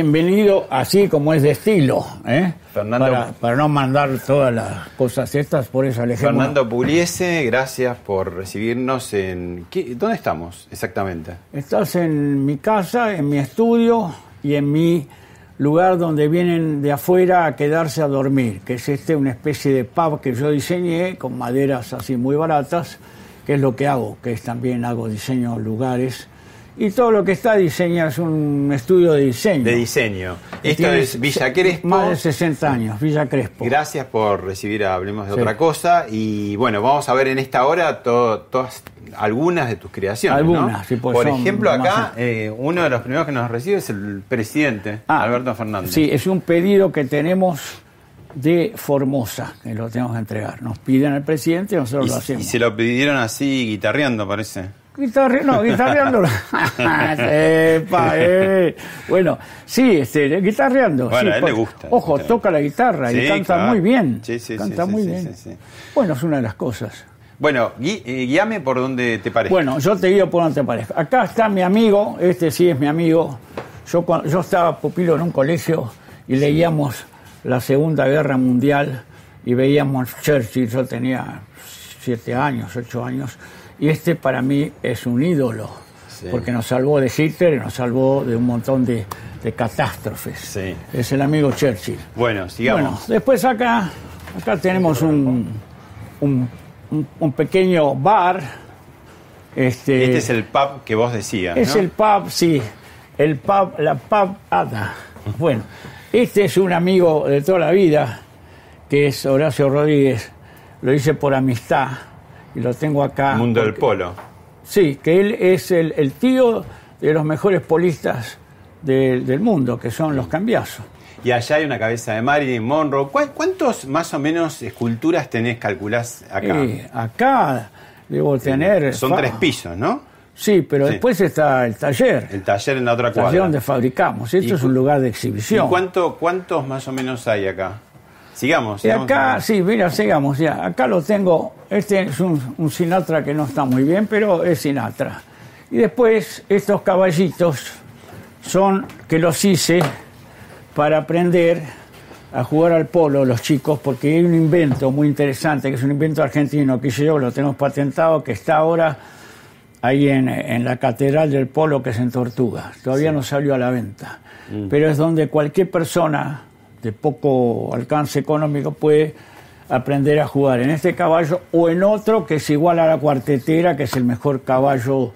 Bienvenido así como es de estilo, ¿eh? Fernando- para, para no mandar todas las cosas estas, por eso alejemos. Fernando Puliese, gracias por recibirnos en... ¿qué- ¿Dónde estamos exactamente? Estás en mi casa, en mi estudio y en mi lugar donde vienen de afuera a quedarse a dormir, que es este una especie de pub que yo diseñé con maderas así muy baratas, que es lo que hago, que es también hago diseño lugares. Y todo lo que está diseñado es un estudio de diseño. De diseño. Esto es Villa Crespo. Más de 60 años, Villa Crespo. Gracias por recibir a Hablemos de Sí. otra cosa. Y bueno, vamos a ver en esta hora to- todas algunas de tus creaciones. ¿no? Algunas, sí, pues Por ejemplo, acá eh, uno de los primeros que nos recibe es el presidente, Ah, Alberto Fernández. Sí, es un pedido que tenemos de Formosa, que lo tenemos que entregar. Nos piden al presidente y nosotros Y, lo y hacemos. se lo pidieron así guitarreando, parece. Guitarre- no, guitarreando. Epa, eh. Bueno, sí, este, guitarreando. Bueno, sí, a él le gusta. Ojo, toca la guitarra y canta claro. muy bien. Sí, sí, sí, canta sí, muy sí, bien. sí, sí. Bueno, es una de las cosas. Bueno, gui- eh, guíame por donde te parece. Bueno, yo te digo por donde te parezca. Acá está mi amigo, este sí es mi amigo. Yo, cuando, yo estaba pupilo en un colegio y leíamos la Segunda Guerra Mundial y veíamos Churchill. Yo tenía siete años, ocho años. Y este para mí es un ídolo, Sí. porque nos salvó de Hitler y nos salvó de un montón de, de catástrofes. Sí. Es el amigo Churchill. Bueno, sigamos. Bueno, después acá, acá tenemos un, un, un- pequeño bar. Este, Este es el pub que vos decías. es ¿no? el pub, sí, el pub, la pub Ada. Bueno, este es un amigo de toda la vida, que es Horacio Rodríguez. Lo hice por amistad y lo tengo acá. Mundo del Polo. Sí, que él es el, el tío de los mejores polistas de- del mundo, que son los cambiazos. Y allá hay una cabeza de Marilyn Monroe. ¿Cuá- ¿Cuántos más o menos esculturas tenés, calculás acá? Eh, acá debo tener. Son fa- tres pisos, ¿no? Sí, pero Sí. después está el taller. El taller en la otra El taller cuadra. donde fabricamos. Esto ¿Y es un lugar de ¿Y exhibición. cuánto, cuántos más o menos hay acá? Sigamos. Y acá, sí, mira, sigamos ya. Acá lo tengo. Este es un, un Sinatra que no está muy bien, pero es Sinatra. Y después, estos caballitos son que los hice para aprender a jugar al polo los chicos, porque hay un invento muy interesante, que es un invento argentino, que yo, lo tenemos patentado, que está ahora ahí en, en la Catedral del Polo, que es en Tortuga. Todavía no salió a la venta. Pero es donde cualquier persona de poco alcance económico puede aprender a jugar en este caballo o en otro que es igual a la cuartetera, que es el mejor caballo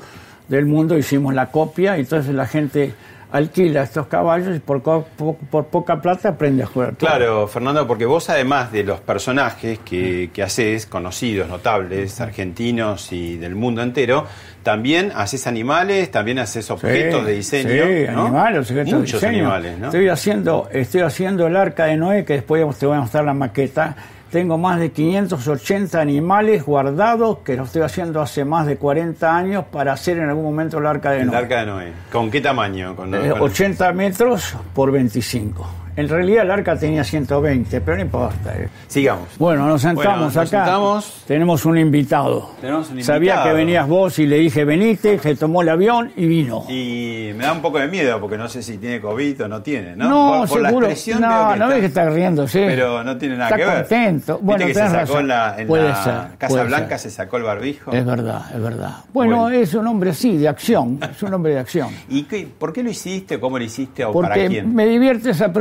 del mundo. Hicimos la copia entonces la gente alquila estos caballos y por, por poca plata aprende a jugar. Claro, Fernando, porque vos además de los personajes que, que haces, conocidos, notables, argentinos y del mundo entero, también haces animales, también haces objetos Sí, de diseño. Sí, ¿no? animales, objetos Muchos de diseño. animales, ¿no? Estoy haciendo, estoy haciendo el arca de Noé, que después te voy a mostrar la maqueta. Tengo más de 580 animales guardados que lo estoy haciendo hace más de 40 años para hacer en algún momento el arca de El Noé. arca de Noé. ¿Con qué tamaño? Con, Eh, con- 80 metros por 25. En realidad el arca tenía 120, pero no importa. eh. Sigamos. Bueno, nos Bueno, sentamos nos acá. sentamos. Tenemos un invitado. Tenemos un Sabía invitado. que venías vos y le dije, venite, se tomó el avión y vino. Y me da un poco de miedo porque no sé si tiene COVID o no tiene, ¿no? No, por, por la seguro. expresión no, no ves que está- está riéndose. Pero no tiene nada Está que ver. contento. Viste Bueno, que se sacó razón. en la, en Puede la ser, Casa puede Blanca, ser. se sacó el barbijo. Es verdad, es verdad. Bueno, Bueno. es un hombre así, de acción. Es un hombre de acción. ¿Y qué, por qué lo hiciste? ¿Cómo lo hiciste? ¿O para Porque quién? me divierte esa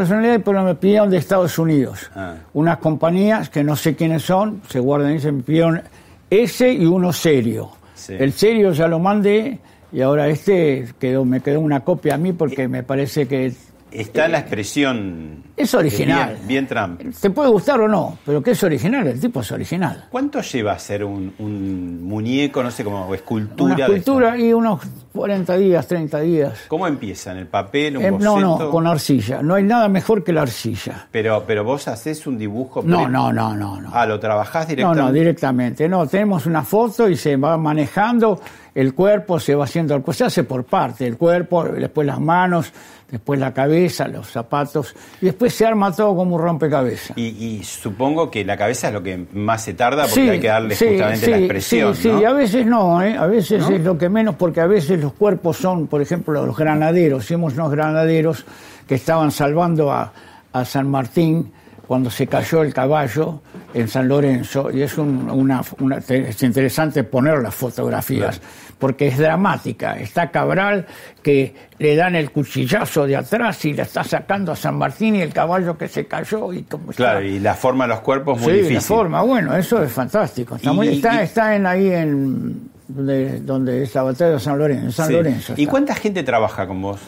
pero me pidieron de Estados Unidos. Ah. Unas compañías que no sé quiénes son, se guardan y se me pidieron ese y uno serio. Sí. El serio ya lo mandé y ahora este quedó, me quedó una copia a mí porque me parece que Está la expresión. es original. Bien, bien Trump. Te puede gustar o no, pero que es original, el tipo es original. ¿Cuánto lleva a ser un, un muñeco, no sé cómo, escultura? Una de escultura y unos 40 días, 30 días. ¿Cómo empieza? ¿En el papel? ¿Un Eh, no, boceto? no, con arcilla. No hay nada mejor que la arcilla. Pero, pero vos haces un dibujo. No, no, no, no, no. Ah, lo trabajás No, directamente. no, directamente. No, tenemos una foto y se va manejando, el cuerpo se va haciendo, el se hace por parte, el cuerpo, después las manos, después la cabeza, los zapatos, y después se arma todo como un rompecabezas. Y, y supongo que la cabeza es lo que más se tarda porque Sí, hay que darle sí, justamente la sí, expresión. Sí, a veces no, ¿eh? a veces es lo que menos, porque a veces los cuerpos son, por ejemplo, los granaderos. Hicimos unos granaderos que estaban salvando a, a San Martín cuando se cayó el caballo en San Lorenzo, y es un- una, una- es interesante poner las fotografías, porque es dramática. Está Cabral que le dan el cuchillazo de atrás y la está sacando a San Martín y el caballo que se cayó y como Claro, y la forma de los cuerpos muy sí, difícil. la forma, bueno, eso es fantástico. Está, Y- muy- está, y- está en ahí en donde, donde es la batalla de San Lorenzo. en San Sí. Lorenzo ¿Y cuánta gente trabaja con vos?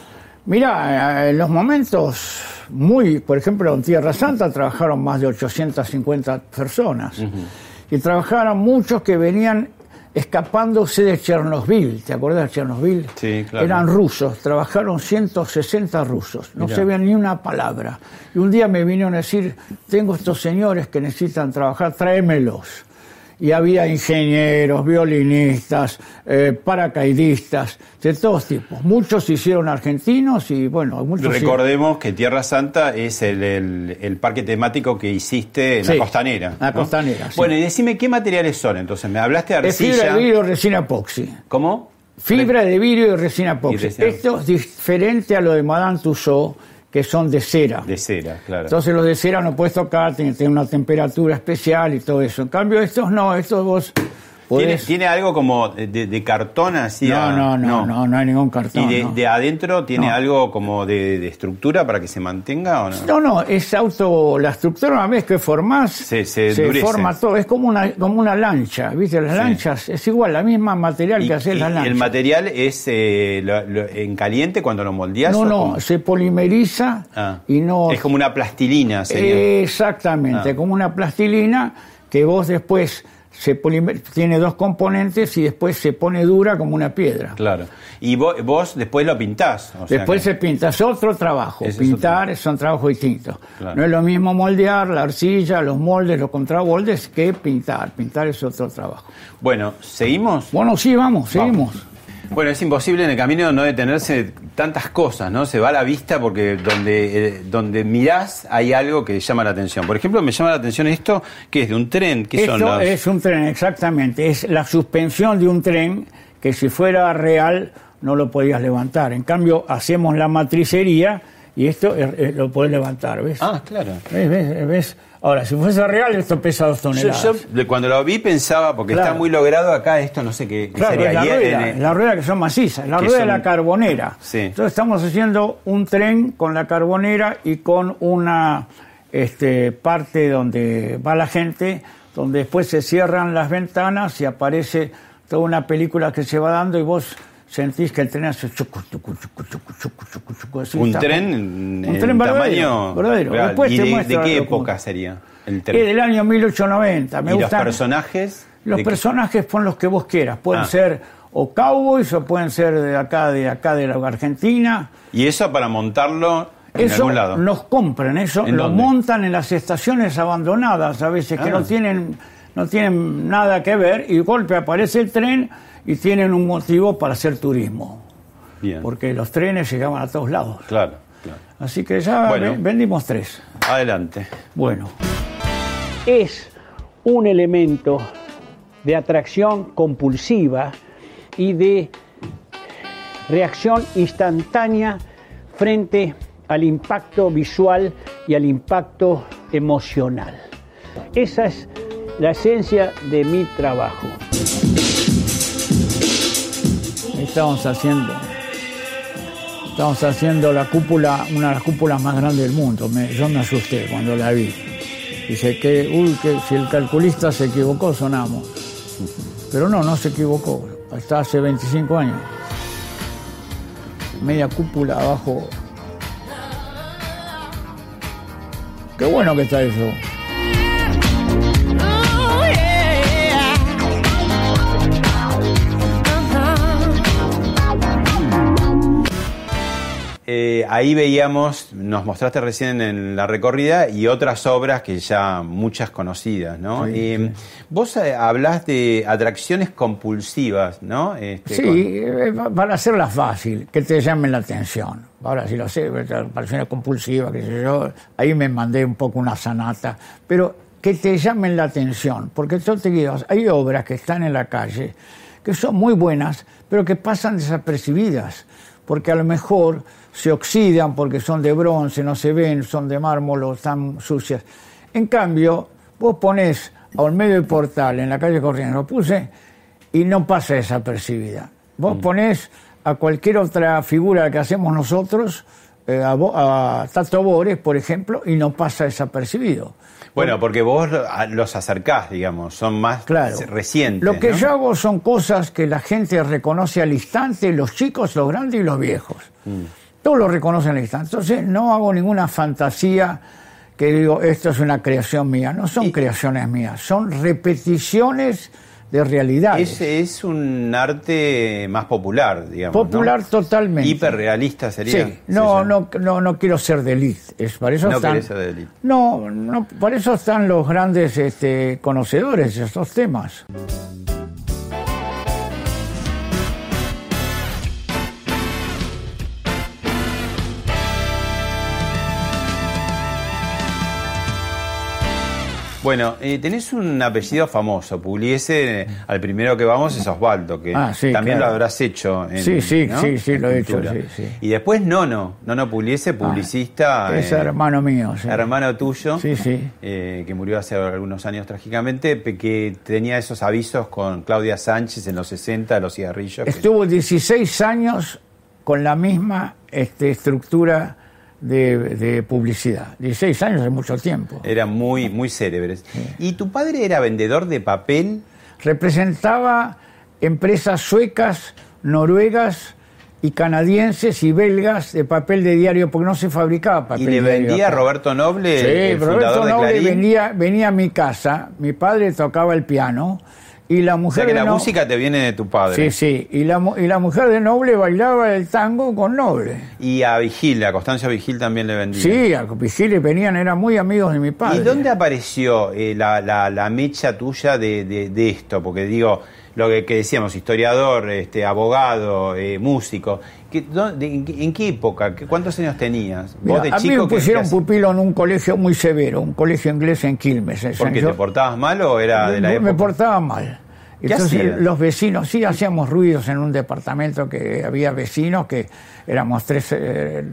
Mira, eh, en los momentos muy, por ejemplo, en Tierra Santa trabajaron más de 850 personas. Y trabajaron muchos que venían escapándose de Chernobyl. ¿Te acuerdas de Chernobyl? Sí, claro. Eran rusos, trabajaron 160 rusos, no Mirá. se veía ni una palabra. Y un día me vinieron a decir, tengo estos señores que necesitan trabajar, tráemelos. Y había ingenieros, violinistas, eh, paracaidistas, de todos tipos. Muchos se hicieron argentinos y bueno, muchos... Recordemos que Tierra Santa es el, el- el parque temático que hiciste en Sí, la costanera. la ¿no? costanera, sí. Bueno, y decime qué materiales son. Entonces, me hablaste de Es fibra arcilla. de vidrio y resina epoxi. ¿Cómo? Fibra de vidrio y resina epoxi. Esto es diferente a lo de Madame Tussauds, que son de cera. De cera, claro. Entonces los de cera no puedes tocar, tienen una temperatura especial y todo eso. En cambio estos no, estos vos ¿Tiene, algo como de, de cartón así? no, a- no, no, no, no, hay ningún cartón. ¿Y de, no. de adentro tiene No. algo como de, de estructura para que se mantenga o no? No, no, es auto, la estructura una vez que formás, Se- se forma todo, es como una, como una lancha, ¿viste? Las Sí. lanchas es igual, la misma material Y- que hacer y las lanchas. el material es eh, lo- lo- en caliente cuando lo moldeas. no, no, se polimeriza Ah. y no... Es como una plastilina, sería. Exactamente, Ah. como una plastilina que vos después se tiene dos componentes y después se pone dura como una piedra. Claro. Y vos, vos después lo pintás. o sea Después que- se pinta, es otro trabajo. Ese Pintar son trabajos distintos. Claro. No es lo mismo moldear la arcilla, los moldes, los contramoldes que pintar. Pintar es otro trabajo. Bueno, ¿seguimos? Bueno, sí, vamos, seguimos. Bueno, es imposible en el camino no detenerse tantas cosas, ¿no? Se va a la vista porque donde, eh, donde mirás hay algo que llama la atención. Por ejemplo, me llama la atención esto, que es de un tren, que son los... es un tren, exactamente. Es la suspensión de un tren que si fuera real no lo podías levantar. En cambio, hacemos la matricería y esto es- es- lo podés levantar, ¿ves? Ah, claro. ¿Ves, ves, ves? Ahora, si fuese real, esto pesa dos toneladas. yo, cuando lo vi pensaba, porque Claro. está muy logrado acá, esto no sé qué, qué Claro, sería. es la rueda, en- la rueda que son macizas, la rueda de la carbonera. Sí. Entonces estamos haciendo un tren con la carbonera y con una este, parte donde va la gente, donde después se cierran las ventanas y aparece toda una película que se va dando y vos sentís que el tren hace chucu, chucu, chucu, chucu, chucu, chucu, chucu, así un tren un en tren verdadero, tamaño verdadero. Después ¿Y te de, de qué época sería el Es tren? del año 1890. Me ¿Y los gustan- personajes? los ¿De qué? personajes pon los que vos quieras. Pueden Ah. ser o cowboys o pueden ser de acá, de acá de la Argentina. ¿Y eso para montarlo en Eso algún lado? nos compran, eso ¿En lo dónde? montan en las estaciones abandonadas, a veces que Ah. no tienen, no tienen nada que ver, y golpe aparece el tren y tienen un motivo para hacer turismo. Bien, Porque los trenes llegaban a todos lados. claro. claro. Así que ya Bueno. vendimos tres. Adelante. Bueno. Es un elemento de atracción compulsiva y de reacción instantánea frente al impacto visual y al impacto emocional. Esa es la esencia de mi trabajo. Estamos haciendo, estamos haciendo la cúpula, una de las cúpulas más grandes del mundo. Yo me asusté cuando la vi. Dice que, uy, que si el calculista se equivocó, sonamos. Pero no, no se equivocó. Hasta hace 25 años. Media cúpula abajo. Qué bueno que está eso. Eh, ahí veíamos, nos mostraste recién en la recorrida y otras obras que ya muchas conocidas, ¿no? Sí, Eh, Vos eh, hablás de atracciones compulsivas, ¿no? Este, Sí, con- para hacerla fácil, que te llamen la atención. Ahora, si lo sé, pareció compulsiva, qué sé yo, ahí me mandé un poco una sanata, pero que te llamen la atención, porque yo te digo, hay obras que están en la calle que son muy buenas, pero que pasan desapercibidas, porque a lo mejor se oxidan porque son de bronce, no se ven, son de mármol o están sucias. En cambio, vos ponés a un medio del portal en la calle Corrientes, lo puse, y no pasa desapercibida. Vos ponés a cualquier otra figura que hacemos nosotros, eh, a, a Tato Bores, por ejemplo, y no pasa desapercibido. Bueno, porque vos los acercás, digamos, son más Claro. recientes. Lo que ¿no? yo hago son cosas que la gente reconoce al instante, los chicos, los grandes y los viejos. Mm. Todos lo reconocen al instante. Entonces no hago ninguna fantasía que digo, esto es una creación mía. No son Y- creaciones mías, son repeticiones de realidades. Es, es un arte más popular, digamos. ¿no? Popular totalmente. Hiperrealista sería. Sí, no, no, no, no quiero ser de elite. Es, para eso No están, ser de. No, no, para eso están los grandes este, conocedores de estos temas. Bueno, eh, tenés un apellido famoso, Pugliese, al primero que vamos es Osvaldo, que Ah, sí, también claro. lo habrás hecho. En, Sí, sí, ¿no? sí, sí, En lo he hecho, sí, sí. Y después Nono, Nono Pugliese, publicista. es eh, hermano mío. sí. hermano tuyo, Sí, sí. eh, que murió hace algunos años trágicamente, que tenía esos avisos con Claudia Sánchez en los 60 de los cigarrillos. que- Estuvo 16 años con la misma este, estructura de, de publicidad. 16 años es mucho tiempo. eran muy, muy célebres. ¿Y tu padre era vendedor de papel? Representaba empresas suecas, noruegas y canadienses y belgas de papel de diario, porque no se fabricaba papel ¿Y le diario vendía a. Roberto Noble, Sí, el Roberto fundador Noble venía, venía a mi casa, mi padre tocaba el piano y la O mujer sea que la No- música te viene de tu padre. Sí, sí, y la, y la mujer de Noble bailaba el tango con Noble. Y a Vigil, a Constancio Vigil también le vendía. Sí, a Vigiles venían, eran muy amigos de mi padre. ¿Y dónde apareció eh, la, la- la mecha tuya de, de- de esto? Porque digo, lo que, que decíamos, historiador, este, abogado, eh, músico. ¿Qué- dónde- en, qué- en qué época? ¿Qué- ¿Cuántos años tenías? Mira, Vos de a mí chico me pusieron que- pupilo en un colegio muy severo, un colegio inglés en Quilmes. en ¿Por qué te portabas mal o era de la época? me portaba mal. ¿Qué Entonces los vecinos, sí, hacíamos ruidos en un departamento que había vecinos que éramos tres, eh,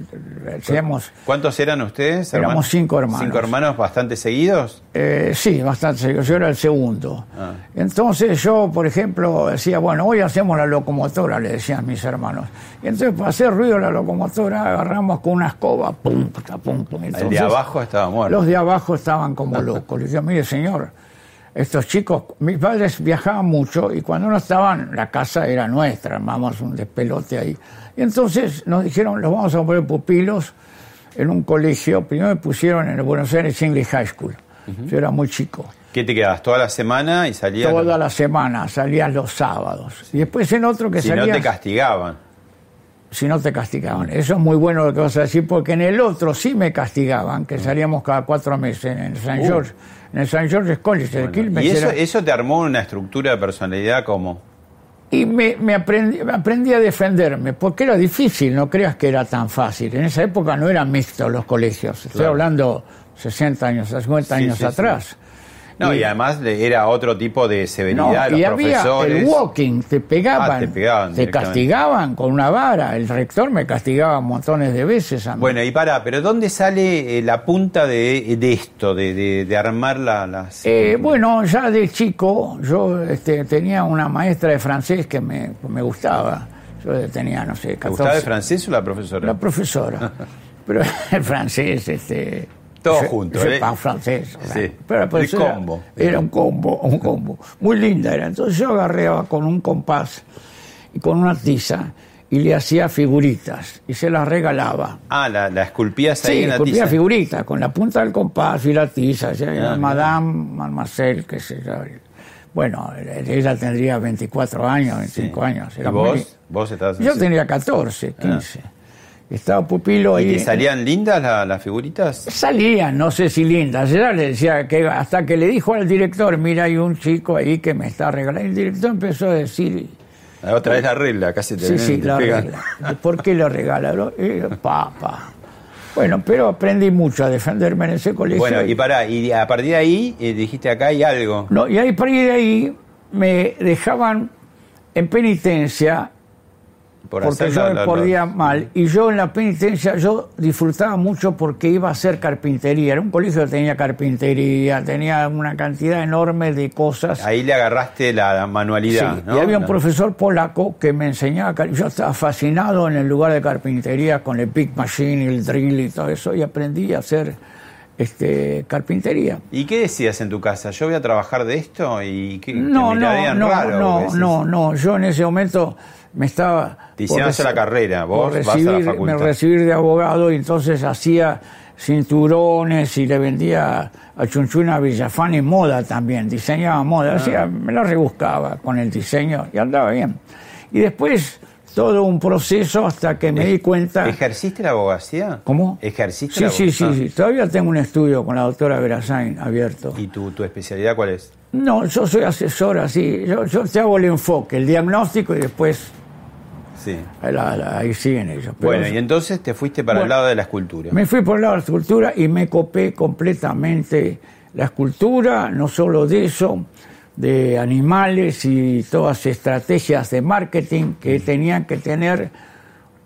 hacíamos, ¿Cuántos eran ustedes? Éramos hermanos? cinco hermanos. ¿Cinco hermanos bastante seguidos? eh, sí, bastante serio, yo era el segundo. Ah. Entonces yo, por ejemplo, decía, bueno, hoy hacemos la locomotora, le decían mis hermanos. Y entonces para hacer ruido la locomotora agarramos con una escoba, pum, pum, pum, pum. El de Entonces, abajo estaba muerto. Los de abajo estaban como locos. Le dije, mire, señor, estos chicos, mis padres viajaban mucho y cuando no estaban, la casa era nuestra, armamos un despelote ahí. Y entonces nos dijeron, los vamos a poner pupilos en un colegio. Primero me pusieron en el Buenos Aires English High School. Yo era muy chico. ¿Qué te quedabas toda la semana y salías? Toda la semana, salías los sábados. Y después en otro que si no te castigaban. Si no te castigaban. Eso es muy bueno lo que vas a decir, porque en el otro sí me castigaban, que salíamos cada cuatro meses en el San Uh. George, en el San George's College Quilmes. ¿Y eso, era- eso te armó una estructura de personalidad como? Y me, me aprendí, aprendí a defenderme, porque era difícil, no creas que era tan fácil. En esa época no eran mixtos los colegios, estoy Claro. hablando 60 años, 50 Sí, años sí, sí. No, y además le- era otro tipo de No, severidad, y los había profesores. el walking, te pegaban, Ah, te pegaban te castigaban con una vara. El rector me castigaba montones de veces a mí. Bueno, y para, pero ¿dónde sale eh, la punta de, de esto, de, de- de armar la, las... Eh, bueno, ya de chico yo este, tenía una maestra de francés que me, me gustaba. Yo tenía, no sé, ¿Te 14 gustaba el francés o la profesora? La profesora. Pero el francés, este. Todo junto, je ¿eh? parle francés. Sí. Pero El profesora combo. Era un combo, un combo. Muy linda era. Entonces yo agarreaba con un compás y con una tiza y le hacía figuritas y se las regalaba. Ah, la, la esculpías ahí Sí, en la esculpía tiza. figuritas con la punta del compás y la tiza. ya, Ah, Madame, Mademoiselle, qué sé yo. Bueno, ella tendría 24 años, 25 años. ¿Y Era muy- vos? ¿Vos estabas Yo así? tenía 14, 15. Estaba pupilo ahí. ¿Y te salían lindas la- las figuritas? Salían, no sé si lindas. Ella le decía que hasta que le dijo al director, mira, hay un chico ahí que me está regalando. El director empezó a decir, Otra vez la regla, casi te sí, sí, te la pegan. regla. ¿Por qué? Lo- eh, Papa. Bueno, pero aprendí mucho a defenderme en ese colegio. Bueno, y pará, y a partir de ahí eh, dijiste acá hay algo. No, y ahí, por ahí de ahí me dejaban en penitencia Por porque yo la- me la- podía la- mal. Y yo en la penitencia, yo disfrutaba mucho porque iba a hacer carpintería. Era un colegio que tenía carpintería, tenía una cantidad enorme de cosas. Ahí le agarraste la manualidad, Sí, ¿no? Y había un profesor polaco que me enseñaba, yo estaba fascinado en el lugar de carpintería con el pick machine, el drill y todo eso, y aprendí a hacer este, carpintería. ¿Y qué decías en tu casa? ¿Yo voy a trabajar de esto? ¿Y No, te no, no, raro? no, no, yo en ese momento me estaba... Te por hacer la carrera, vos por vas a la recibir- facultad. Me recibir de abogado y entonces hacía cinturones y le vendía a Chunchuna Villafán moda también, diseñaba moda, Ah. hacía- me la rebuscaba con el diseño y andaba bien. Y después todo un proceso hasta que me di cuenta... ¿Ejerciste la abogacía? ¿Cómo? ¿Ejerciste Sí, la sí, sí, abogacía? sí. Todavía tengo un estudio con la doctora Verazain abierto. ¿Y tu, tu especialidad cuál es? No, yo soy asesor así. Yo, yo te hago el enfoque, el diagnóstico y después Sí. la- la- ahí siguen ellos. Pero Bueno, y entonces te fuiste para el lado de la escultura. me fui por el lado de la escultura y me copé completamente la escultura, no solo de eso, de animales y todas estrategias de marketing que tenían que tener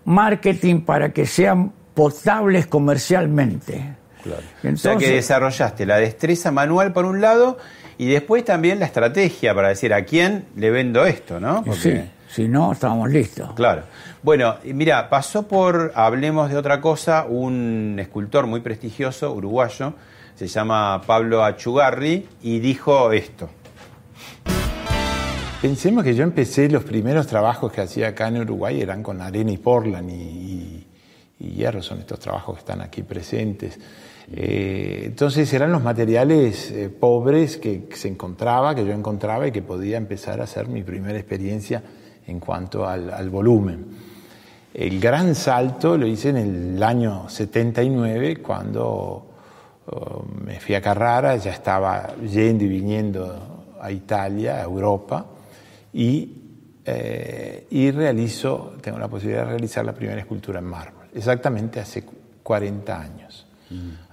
marketing para que sean potables comercialmente. Claro. o Entonces, sea que desarrollaste la destreza manual por un lado y después también la estrategia para decir a quién le vendo esto, ¿no? Porque- sí, si no, estábamos listos. Claro. Bueno, mira, pasó por, hablemos de otra cosa, un escultor muy prestigioso, uruguayo, se llama Pablo Achugarri, y dijo esto. Pensemos que yo empecé los primeros trabajos que hacía acá en Uruguay eran con arena y portland y, y- y hierro, son estos trabajos que están aquí presentes. Eh, entonces eran los materiales eh, pobres que se encontraba, que yo encontraba y que podía empezar a hacer mi primera experiencia en cuanto al, al volumen. El gran salto lo hice en el año 79 cuando oh, me fui a Carrara, ya estaba yendo y viniendo a Italia, a Europa, y, eh, y realizo, tengo la posibilidad de realizar la primera escultura en mármol, exactamente hace 40 años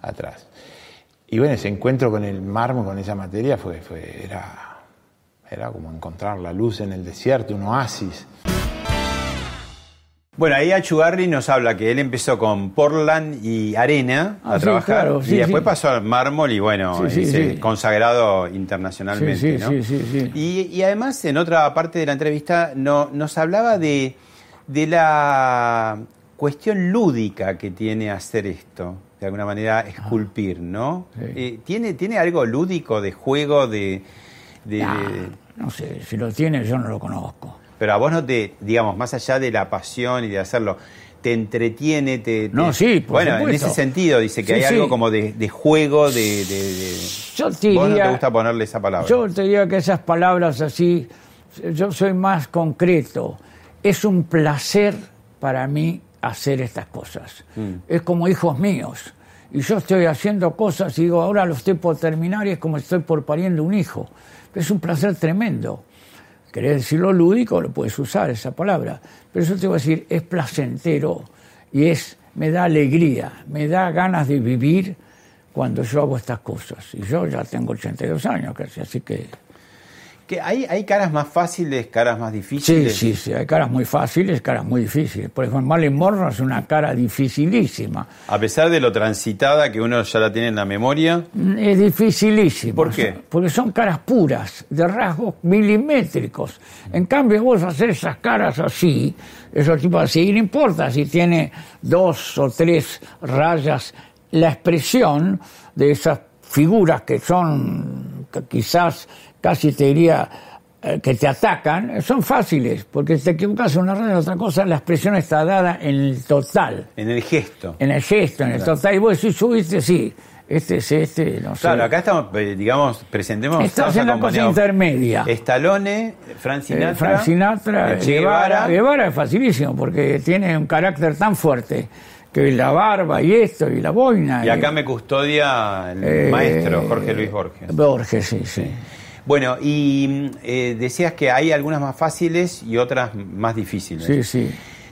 atrás. Y bueno, ese encuentro con el mármol, con esa materia, fue, fue, era, era como encontrar la luz en el desierto, un oasis. Bueno, ahí Achugarri nos habla que él empezó con Portland y arena Ah, a sí, trabajar claro, sí, y después sí. pasó al mármol y bueno, es, consagrado internacionalmente. Sí, sí, ¿no? sí, sí, sí. Y, y además en otra parte de la entrevista no- nos hablaba de, de la cuestión lúdica que tiene hacer esto, de alguna manera esculpir, ¿no? Ah. Eh, ¿tiene, ¿Tiene algo lúdico de juego, de... de- Ah, de- no sé, si lo tiene yo no lo conozco. pero a vos no te, digamos, más allá de la pasión y de hacerlo, te entretiene, te... te- No, sí, por Bueno, en ese sentido dice que Sí, hay sí. algo como de, de juego, de... de- de- Yo te Vos no diría- te gusta ponerle esa palabra. Yo te diría que esas palabras así, yo soy más concreto. Es un placer para mí hacer estas cosas. Mm. Es como hijos míos. Y yo estoy haciendo cosas y digo, ahora lo estoy por terminar y es como estoy por pariendo un hijo. Es un placer tremendo. querés decirlo lúdico, lo puedes usar esa palabra. Pero eso te voy a decir, es placentero y es, me da alegría, me da ganas de vivir cuando yo hago estas cosas. Y yo ya tengo 82 años casi, así que... Que hay, hay caras más fáciles, caras más Sí, difíciles. sí, sí, hay caras muy fáciles, caras muy difíciles. Por ejemplo, Marilyn Monroe es una cara dificilísima. A pesar de lo transitada que uno ya la tiene en la memoria. Es dificilísimo. ¿Por qué? Porque son caras puras, de rasgos milimétricos. En cambio, vos hacer esas caras así, esos tipos así, y no importa si tiene dos o tres rayas, la expresión de esas figuras que son quizás casi te diría eh, que te atacan, son fáciles, porque si te equivocas en una raya otra cosa, la expresión está dada en el total En el gesto. en el gesto, en el total. Y vos decís, subiste, sí, este es este, no sé. Claro, acá estamos, eh, digamos, presentemos. Estás en la cosa intermedia. Frank Eh. Frank Sinatra, eh, Che Guevara. Guevara. Guevara es facilísimo porque tiene un carácter tan fuerte que la barba y esto y la boina. Y acá me custodia el eh, maestro Jorge Luis Borges. Borges, sí, sí. Bueno, y eh, decías que hay algunas más fáciles y otras más difíciles. Sí, sí.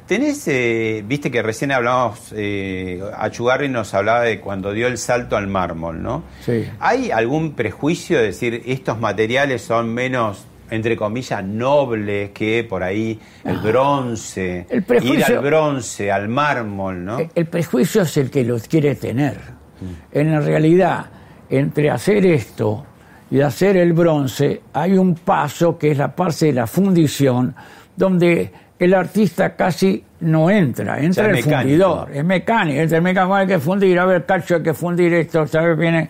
Tenés, eh, viste que recién hablábamos, eh, Achugarri nos hablaba de cuando dio el salto al mármol, ¿no? Sí. ¿Hay algún prejuicio de decir estos materiales son menos, entre comillas, nobles que por ahí el bronce? El Ir al bronce, al mármol, ¿no? El- El prejuicio es el que los quiere tener. En la realidad, entre hacer esto y hacer el bronce, hay un paso que es la parte de la fundición, donde el artista casi no entra, entra es el mecánico. fundidor, es mecánico, entra el mecánico, hay que fundir, a ver, cacho, hay que fundir esto, ¿sabes? Viene.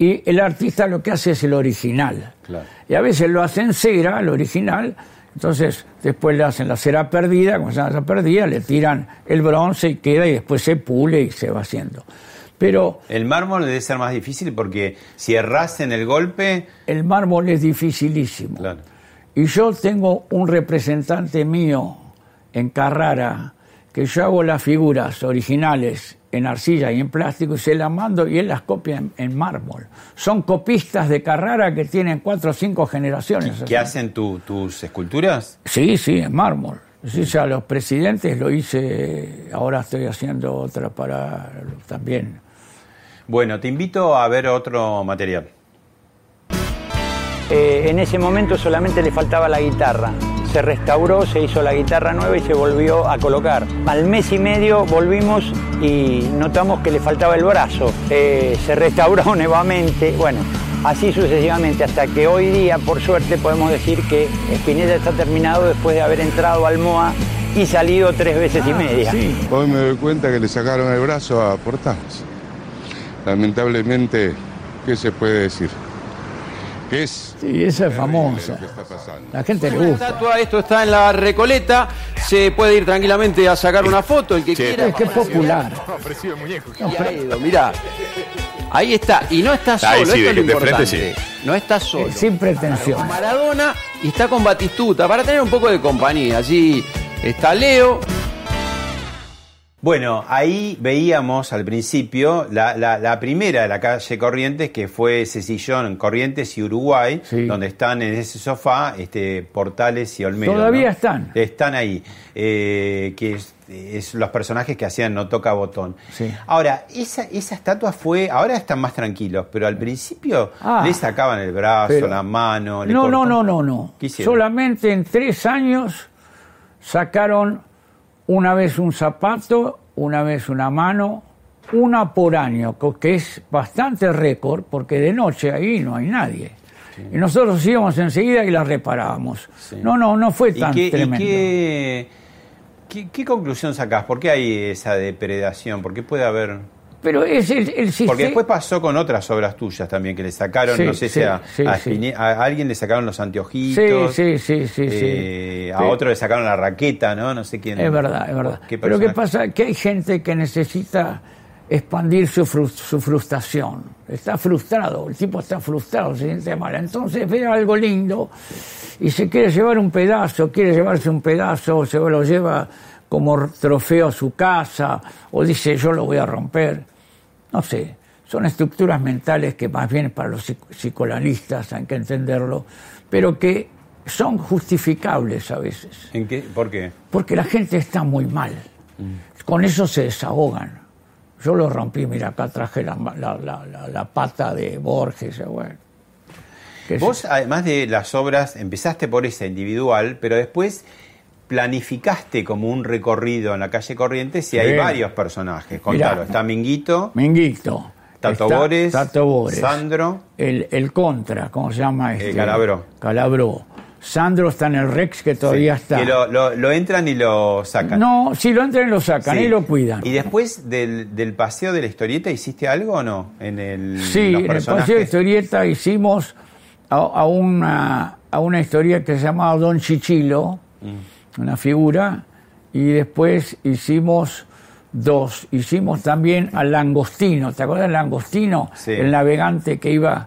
Y el artista lo que hace es el original. Claro. Y a veces lo hacen cera, el original, entonces después le hacen la cera perdida, como se llama la perdida, le tiran el bronce y queda y después se pule y se va haciendo. Pero El mármol debe ser más difícil porque si erras en el golpe, el mármol es dificilísimo. Claro. Y yo tengo un representante mío en Carrara, que yo hago las figuras originales en arcilla y en plástico y se las mando y él las copia en, en mármol. Son copistas de Carrara que tienen cuatro o cinco generaciones. ¿qué así. hacen tu- tus esculturas? Sí, sí, en mármol. Sí, ya los presidentes lo hice, ahora estoy haciendo otra para también. Bueno, te invito a ver otro material. Eh, en ese momento solamente le faltaba la guitarra. Se restauró, se hizo la guitarra nueva y se volvió a colocar. Al mes y medio volvimos y notamos que le faltaba el brazo. Eh, se restauró nuevamente, bueno, así sucesivamente, hasta que hoy día, por suerte, podemos decir que Spinetta está terminado después de haber entrado al MOA y salido tres veces y media. Sí, Hoy me doy cuenta que le sacaron el brazo a Portales. Lamentablemente, ¿qué se puede decir? ¿Qué es? sí, esa es famosa. lo que está pasando. La gente le gusta. estatua, esto está en la Recoleta, se puede ir tranquilamente a sacar una foto, el que quiera. Es que es popular. Ha ido, mirá. Ahí está, y no está solo, Ahí sí, esto de- es lo de frente importante. No está solo. Eh, Sin pretensión. Maradona y está con Batistuta, para tener un poco de compañía. Allí está Leo, Bueno, ahí veíamos al principio la, la- la primera de la calle Corrientes, que fue ese sillón en Corrientes y Uruguay, Sí. donde están en ese sofá este, Portales y Olmedo. Todavía ¿no? están. Están ahí, eh, que es, es los personajes que hacían No Toca Botón. Sí. Ahora, esa, esa estatua fue, ahora están más tranquilos, pero al principio Ah. le sacaban el brazo, Pero- la mano. le No, no, cortaban- no, no, no. Solamente en tres años sacaron una vez un zapato, una vez una mano, una por año, que es bastante récord, porque de noche ahí no hay nadie. Y nosotros íbamos enseguida y la reparábamos. No, no, no fue ¿Y tan qué, y tremendo. qué- qué- qué conclusión sacás? ¿Por qué hay esa depredación? ¿Por qué puede haber...? Pero es el, el sistema. Porque después pasó con otras obras tuyas también, que le sacaron, Sí, no sé si sí, a, sí, a alguien le sacaron los anteojitos. sí, sí, sí, eh. A otro le sacaron la raqueta, ¿no? No sé quién. Es verdad, es verdad. ¿Qué Pero ¿qué pasa? Que hay gente que necesita expandir su, frus- su frustración. Está frustrado, el tipo está frustrado, se siente mal. Entonces ve algo lindo y se quiere llevar un pedazo, quiere llevarse un pedazo, se lo lleva como trofeo a su casa, o dice yo lo voy a romper. No sé, son estructuras mentales que más bien para los psico- psicoanalistas hay que entenderlo, pero que son justificables a veces, ¿En qué? ¿Por qué? porque la gente está muy mal. Con eso se desahogan. Yo lo rompí, mira, acá traje la, la- la- la- la pata de Borges. eh, Bueno. Vos, además de las obras, empezaste por esa individual, pero después planificaste como un recorrido en la calle Corrientes y hay Sí. varios personajes. Contalo, Mirá. está Minguito, Minguito. Tato está Bores, Tato Bores, Sandro. El, el Contra, ¿cómo se llama? Este? Calabró. Calabró. Sandro está en el Rex, que todavía Sí, está. Que lo, lo- lo entran y lo sacan. No, si lo entran y lo sacan Sí. y lo cuidan. ¿Y después del, del paseo de la historieta hiciste algo o no? En el, Sí, en el paseo de historieta hicimos a, a una, a una historia que se llamaba Don Chichilo, Mm. Una figura, y después hicimos dos. Hicimos también al Langostino, ¿te acuerdas del Langostino? Sí. El navegante que iba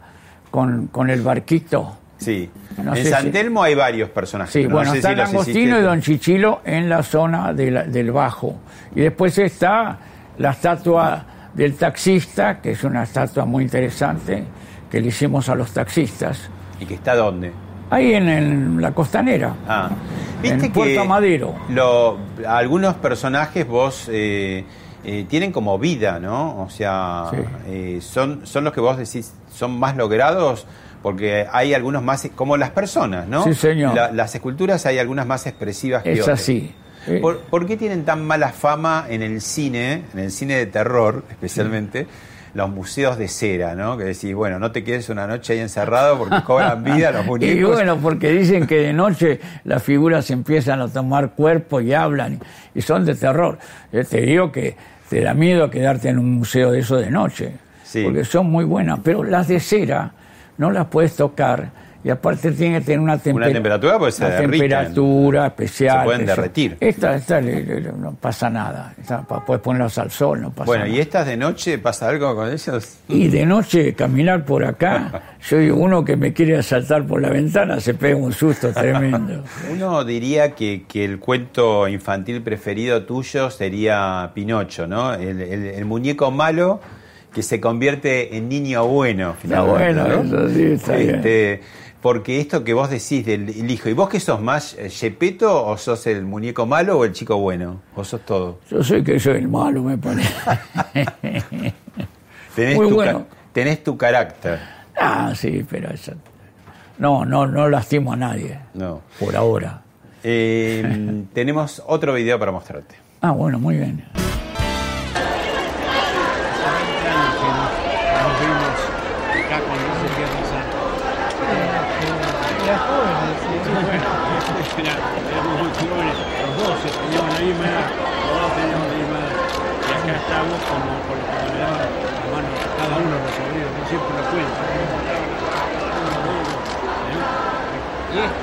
con, con el barquito. Sí. No en San si- Telmo hay varios personajes. Sí, pero no bueno, sé está si Langostino y. Don Chichilo en la zona de la- del Bajo. Y después está la estatua del taxista, que es una estatua muy interesante, que le hicimos a los taxistas. ¿Y que está dónde? Ahí en, en la costanera. Ah, En viste Puerto que Madero. lo- algunos personajes vos eh, eh, tienen como vida, ¿no? O sea, Sí. eh, son, son los que vos decís son más logrados porque hay algunos más, como las personas, ¿no? Sí, señor. La- las esculturas hay algunas más expresivas que Es otras. así. Eh, ¿Por, por qué tienen tan mala fama en el cine, en el cine de terror especialmente, los museos de cera, ¿no? Que decís, bueno, no te quedes una noche ahí encerrado porque cobran vida los muñecos. Y bueno, porque dicen que de noche las figuras empiezan a tomar cuerpo y hablan y son de terror. Yo te digo que te da miedo quedarte en un museo de eso de noche, Sí. porque son muy buenas, pero las de cera no las puedes tocar y aparte tienen que tener una, temper- Una temperatura, pues, se una temperatura especial. Se pueden derretir. Esta, esta no pasa nada, Esta, puedes ponerlas al sol, no pasa Bueno, nada. ¿y estas de noche pasa algo con ellos? Y de noche caminar por acá, yo digo, uno que me quiere asaltar por la ventana se pega un susto tremendo. Uno diría que, que el cuento infantil preferido tuyo sería Pinocho, ¿no? El, el- el muñeco malo que se convierte en niño bueno. Finalmente, bueno, ¿no? eso sí, está bien. Porque esto que vos decís del el hijo, ¿y vos qué sos más, eh, Gepetto o sos el muñeco malo o el chico bueno? ¿O sos todo? Yo sé que soy el malo, me parece. Tenés, Muy tu, bueno. tenés tu carácter. ah, sí, pero eso... No, no, no lastimo a nadie, No. por ahora. Eh, tenemos otro video para mostrarte. Ah, bueno, muy bien. nos vimos acá con no sé qué pasar. Era jóvenes, era, éramos muy jóvenes, los dos se teníamos la misma edad, los dos teníamos la misma edad. Y acá estamos como por lo que me daban la mano cada uno de los sobrinos, yo siempre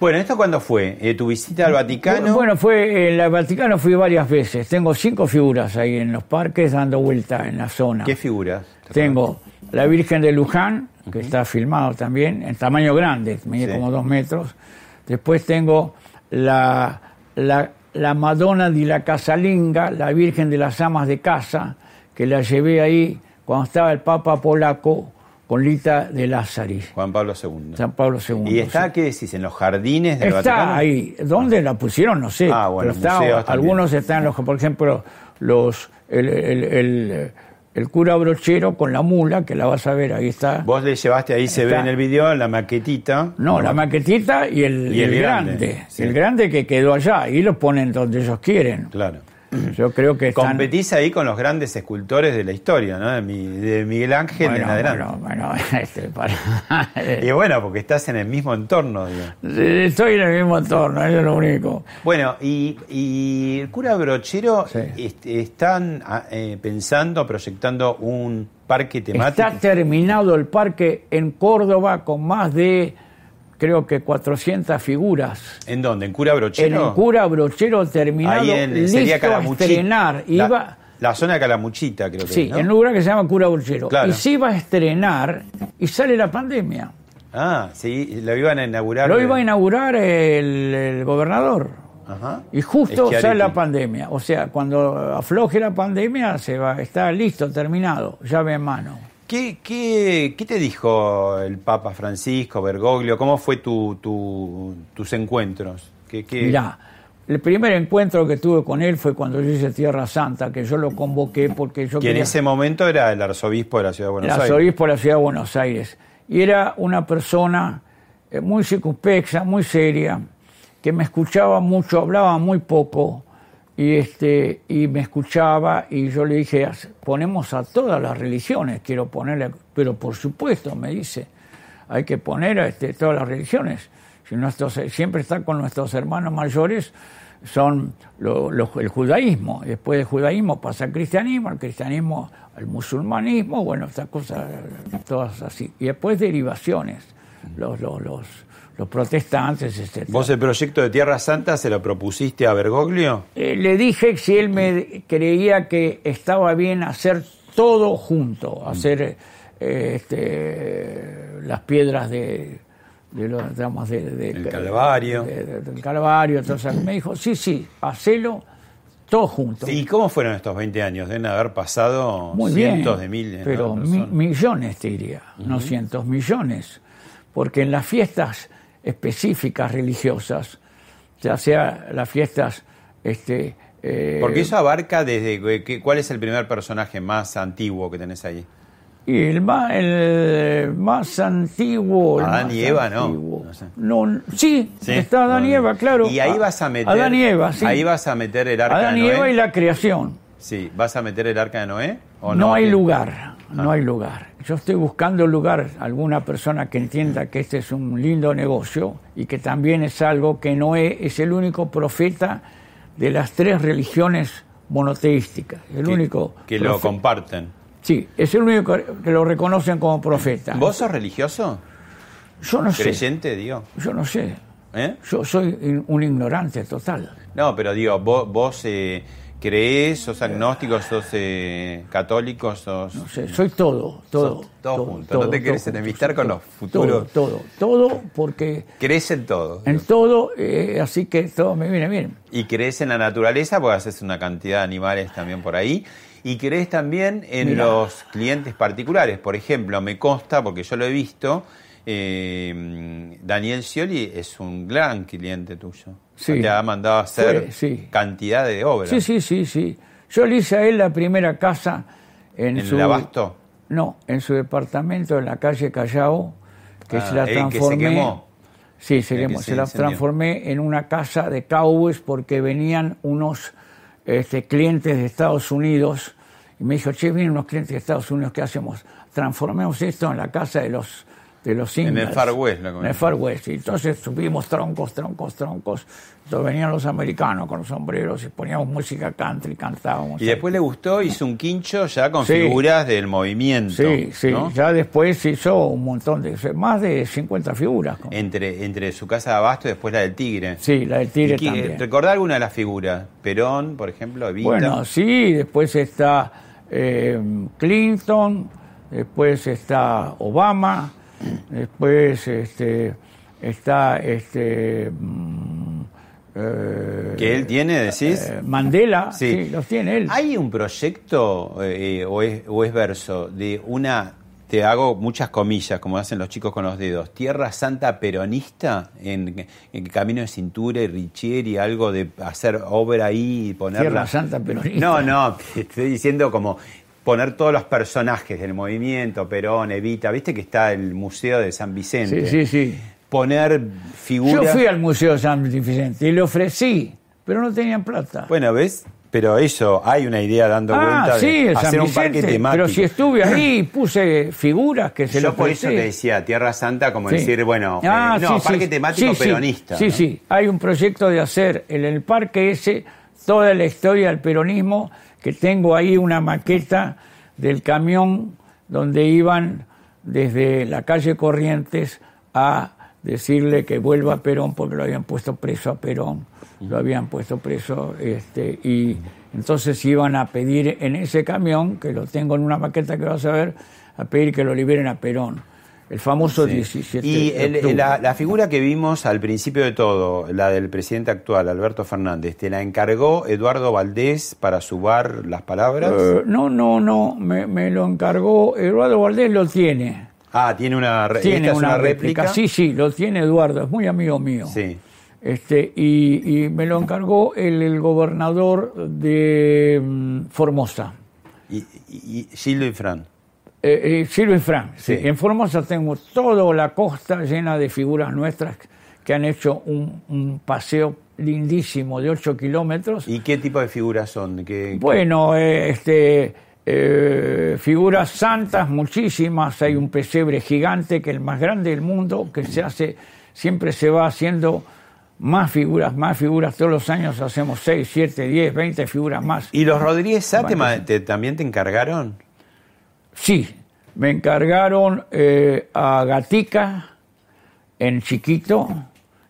Bueno, ¿esto cuándo fue? Eh, ¿Tu visita al Vaticano? Bueno, fue en el Vaticano fui varias veces. Tengo cinco figuras ahí en los parques dando vuelta en la zona. ¿Qué figuras? Tengo la Virgen de Luján, que está filmado también, en tamaño grande, mide Sí. como dos metros. Después tengo la, la, la Madonna de la Casalinga, la Virgen de las Amas de Casa, que la llevé ahí cuando estaba el Papa polaco con Lita de Lázari, Juan Pablo II. San Pablo II. ¿Y está, sí. qué decís, en los jardines del Está Vaticano? ahí. ¿Dónde la pusieron? No sé. Ah, bueno, pero está- algunos están, los, por ejemplo, los el, el- el- el cura brochero con la mula, que la vas a ver, ahí está. Vos le llevaste, ahí se ve Está. en el video, la maquetita. No, la maquetita y el, Y grande, grande. sí. El grande que quedó allá. Y lo ponen donde ellos quieren. Claro. Yo creo que están... Competís ahí con los grandes escultores de la historia, ¿no? De, Mi- de Miguel Ángel en bueno, adelante. bueno, bueno, este, para- Y bueno, porque estás en el mismo entorno, digo. Estoy en el mismo entorno, eso es lo único. Bueno, y, y el cura Brochero Sí. est- están ah, eh, pensando, proyectando un parque temático. Está terminado el parque en Córdoba con más de creo que 400 figuras. ¿En dónde? ¿En Cura En Brochero? el cura brochero terminado, Ahí en, listo sería a Calamuchita. estrenar. La, Iba, la zona de Calamuchita, creo que sí, es, ¿no? en un lugar que se llama cura brochero. Claro. Y se iba a estrenar y sale la pandemia. Ah, sí, lo iban a inaugurar. Lo iba a inaugurar el, el gobernador. Ajá. Y justo sale la pandemia. O sea, cuando afloje la pandemia, se va, está listo, terminado, llave en mano. ¿Qué, qué, qué te dijo el Papa Francisco, Bergoglio? ¿Cómo fue tu, tu- tus encuentros? ¿Qué, qué- Mirá, el primer encuentro que tuve con él fue cuando yo hice Tierra Santa, que yo lo convoqué porque yo que en quería... ese momento era el arzobispo de la ciudad de Buenos el Aires. arzobispo de la ciudad de Buenos Aires. Y era una persona eh, muy circunspecta, muy seria, que me escuchaba mucho, hablaba muy poco, y, este, y me escuchaba, y yo le dije, "As- ponemos a todas las religiones, quiero ponerle, pero por supuesto, me dice, hay que poner a este, todas las religiones. Si nuestros, siempre está con nuestros hermanos mayores, son el judaísmo. Después del judaísmo pasa al cristianismo, al cristianismo al musulmanismo, bueno, estas cosas todas así. Y después derivaciones, los, los, los, los protestantes, etc. ¿Vos el proyecto de Tierra Santa se lo propusiste a Bergoglio? Eh, le dije si él me creía que estaba bien hacer todo junto, hacer eh, este, las piedras de, de los, digamos, de, de- El Calvario. de- de- del Calvario. Entonces me dijo, sí, sí, hacelo todo junto. ¿Y cómo fueron estos 20 años? Deben haber pasado Muy cientos bien, de miles. pero mi- millones te diría, no cientos, millones, porque en las fiestas específicas religiosas, ya sea las fiestas, este, eh, Porque eso abarca desde... que- ¿Cuál es el primer personaje más antiguo que tenés ahí? y el más, el más antiguo, Adán y Eva, no, antiguo. no sé. No, sí, ¿Sí? está Adán y No, Eva, claro. Y ahí vas a meter... Adán y Eva, sí. Ahí vas a meter el arca Adán de y Noé. Eva y la creación. Sí, ¿vas a meter el arca de Noé? ¿O No, hay ¿Qué? lugar. No hay lugar. Yo estoy buscando lugar, alguna persona que entienda que este es un lindo negocio y que también es algo que Noé es el único profeta de las tres religiones monoteísticas. El Que- único. Que lo comparten. Sí, es el único que lo reconocen como profeta. ¿Vos sos religioso? Yo no sé. ¿Creyente, digo? Yo no sé. ¿Eh? Yo soy un ignorante total. No, pero digo, vos, vos eh, creés, sos agnóstico, sos eh, católico, sos... No sé, soy todo, todo. Sos todo junto, no te querés enemistar con los futuros. Todo, todo, todo, porque Crees en todo. en todo, eh, así que todo me viene bien. Y crees en la naturaleza, porque haces una cantidad de animales también por ahí. Y crees también en Mirá. los clientes particulares. Por ejemplo, me consta, porque yo lo he visto, eh, Daniel Scioli es un gran cliente tuyo. Sí. Te ha mandado a hacer Fue, sí. cantidad de obras. Sí, sí, sí, sí. Yo le hice a él la primera casa en, ¿En su... el Abasto? No, en su departamento en la calle Callao, que Ah, se la que se transformé... quemó. Sí, se, que quemó. se se la transformé en una casa de cowboys porque venían unos este, clientes de Estados Unidos y me dijo, che, vienen unos clientes de Estados Unidos, ¿qué hacemos? Transformemos esto en la casa de los de los En el. Far West, lo En el. Far West. Y entonces subimos troncos, troncos, troncos. Entonces venían los americanos con los sombreros y poníamos música country, cantábamos. Y después le gustó, hizo un quincho ya con Sí. figuras del movimiento. Sí, sí. ¿no? Ya después hizo un montón de... Más de 50 figuras. Entre, entre su casa de abasto y después la del Tigre. Sí, la del Tigre ¿Y qué- también. ¿Recordá alguna de las figuras? Perón, por ejemplo, Evita. Bueno, sí, después está eh, Clinton, después está Obama, después este, está este, mm, eh, que él tiene, decís. eh, Mandela, Sí. sí. los tiene él. ¿Hay un proyecto, eh, o, es, o es verso, de una, te hago muchas comillas, como hacen los chicos con los dedos, Tierra Santa peronista, en, en Camino de Cintura y Richieri, algo de hacer obra ahí y ponerla... Tierra Santa peronista. No, no, te estoy diciendo como poner todos los personajes del movimiento, Perón, Evita, viste que está el Museo de San Vicente. Sí, sí, sí. Poner figuras... Yo fui al Museo de San Vicente y le ofrecí, pero no tenían plata. Bueno, ¿ves? Pero eso, hay una idea dando ah, vuelta sí, de San hacer un parque temático. pero si estuve ahí puse figuras que se Yo lo por eso te decía Tierra Santa, como Sí. decir, bueno, Ah, eh, no, sí, parque temático peronista. Sí, ¿no? sí, hay un proyecto de hacer en el parque ese toda la historia del peronismo, que tengo ahí una maqueta del camión donde iban desde la calle Corrientes a decirle que vuelva a Perón porque lo habían puesto preso a Perón, lo habían puesto preso, este, y entonces iban a pedir en ese camión, que lo tengo en una maqueta que vas a ver, a pedir que lo liberen a Perón. El famoso Sí. 17 Y el- la, la figura que vimos al principio de todo, la del presidente actual, Alberto Fernández, ¿te la encargó Eduardo Valdés para subar las palabras? Eh, no, no, no, me, me lo encargó, Eduardo Valdés lo tiene. ah, tiene una, Tiene una, una réplica. réplica. Sí, sí, lo tiene Eduardo, es muy amigo mío. Sí. Este, y, y me lo encargó el, el gobernador de mm, Formosa, Y, y, y Gildo y Fran. Eh, eh, Silvio Fran. sí. En Formosa tengo toda la costa llena de figuras nuestras que han hecho un, un paseo lindísimo de 8 kilómetros. ¿Y qué tipo de figuras son? ¿Qué, Bueno, eh, este, eh, figuras santas, muchísimas. Hay un pesebre gigante que es el más grande del mundo, que se hace, siempre se va haciendo más figuras, más figuras. Todos los años hacemos 6, 7, 10, 20 figuras más. ¿Y los Rodríguez Sá te Bueno, ma- te- también te encargaron? Sí, me encargaron eh, a Gatica en chiquito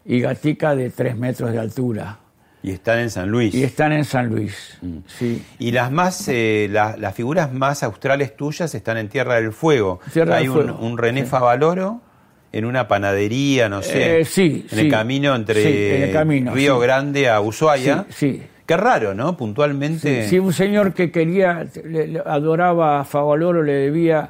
y Gatica de 3 metros de altura. Y están en San Luis. Y están en San Luis. Sí. Y las más, eh, la- las figuras más australes tuyas están en Tierra del Fuego. Tierra Hay del un, Fuego, un René sí. Favaloro en una panadería, no sé. Eh, sí, En el camino entre Sí, en el camino, Río. Grande a Ushuaia. Sí, sí. Qué raro, ¿no? Puntualmente. Sí, un señor que quería, le- adoraba a Favaloro, le debía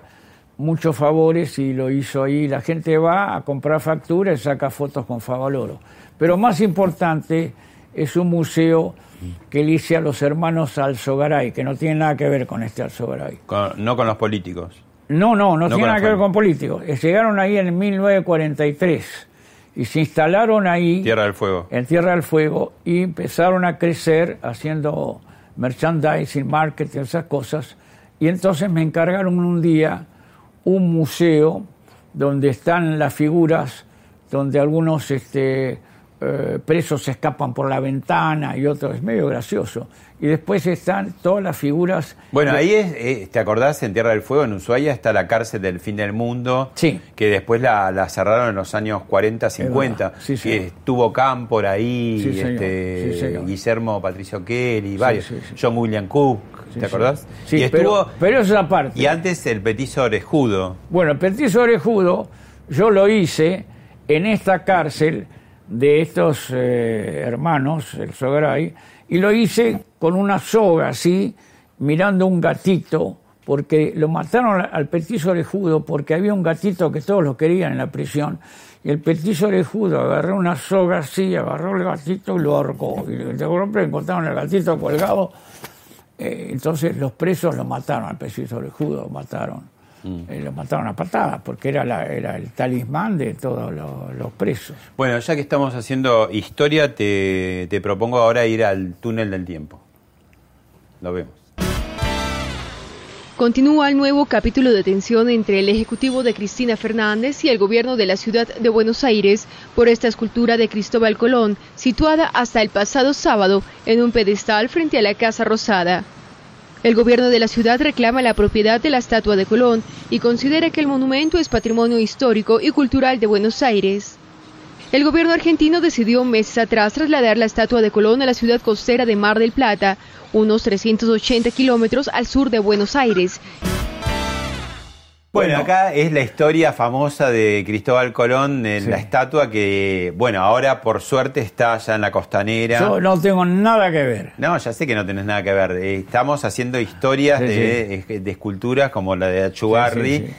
muchos favores y lo hizo ahí. La gente va a comprar facturas y saca fotos con Favaloro. Pero más importante es un museo que le hice a los hermanos Alzogaray, que no tiene nada que ver con este Alzogaray. Con- no con los políticos. No, no, no, No tiene nada que ver con políticos. Eh, Llegaron ahí en 1943 y se instalaron ahí Tierra del Fuego. en Tierra del Fuego y empezaron a crecer haciendo merchandising, marketing, esas cosas. Y entonces me encargaron un día un museo donde están las figuras, donde algunos este, eh, presos se escapan por la ventana y otros, es medio gracioso. Y después están todas las figuras. Bueno, de- ahí es, eh, ¿te acordás? En Tierra del Fuego, en Ushuaia, está la cárcel del fin del mundo. Sí. Que después la, la cerraron en los años 40, 50. verdad. Sí, y señor. estuvo Camp por ahí, Sí, este, Sí, señor. Guillermo Patricio Kelly, varios. sí, sí. John William Cook, Sí, ¿te sí. acordás? Sí, y estuvo. pero, pero eso es aparte. y antes el petiso orejudo. Bueno, el petiso orejudo yo lo hice en esta cárcel de estos eh, hermanos, el Sogray, y lo hice con una soga así, mirando un gatito, porque lo mataron al petiso orejudo porque había un gatito que todos lo querían en la prisión, y el petiso orejudo agarró una soga así, agarró el gatito y lo ahorcó. Y de golpe encontraron el gatito colgado, eh, entonces los presos lo mataron, al petiso orejudo lo mataron. Eh, lo mataron a patadas porque era, la- era el talismán de todos los, los presos. Bueno, ya que estamos haciendo historia, te, te propongo ahora ir al túnel del tiempo. Lo vemos. Continúa el nuevo capítulo de tensión entre el Ejecutivo de Cristina Fernández y el gobierno de la ciudad de Buenos Aires por esta escultura de Cristóbal Colón, situada hasta el pasado sábado en un pedestal frente a la Casa Rosada. El gobierno de la ciudad reclama la propiedad de la estatua de Colón y considera que el monumento es patrimonio histórico y cultural de Buenos Aires. El gobierno argentino decidió meses atrás trasladar la estatua de Colón a la ciudad costera de Mar del Plata, unos 380 kilómetros al sur de Buenos Aires. Bueno, acá es la historia famosa de Cristóbal Colón, en Sí. la estatua que, bueno, ahora por suerte está allá en la costanera. Yo no tengo nada que ver. No, ya sé que no tenés nada que ver. Eh, Estamos haciendo historias Sí, de, de esculturas como la de Achugarri.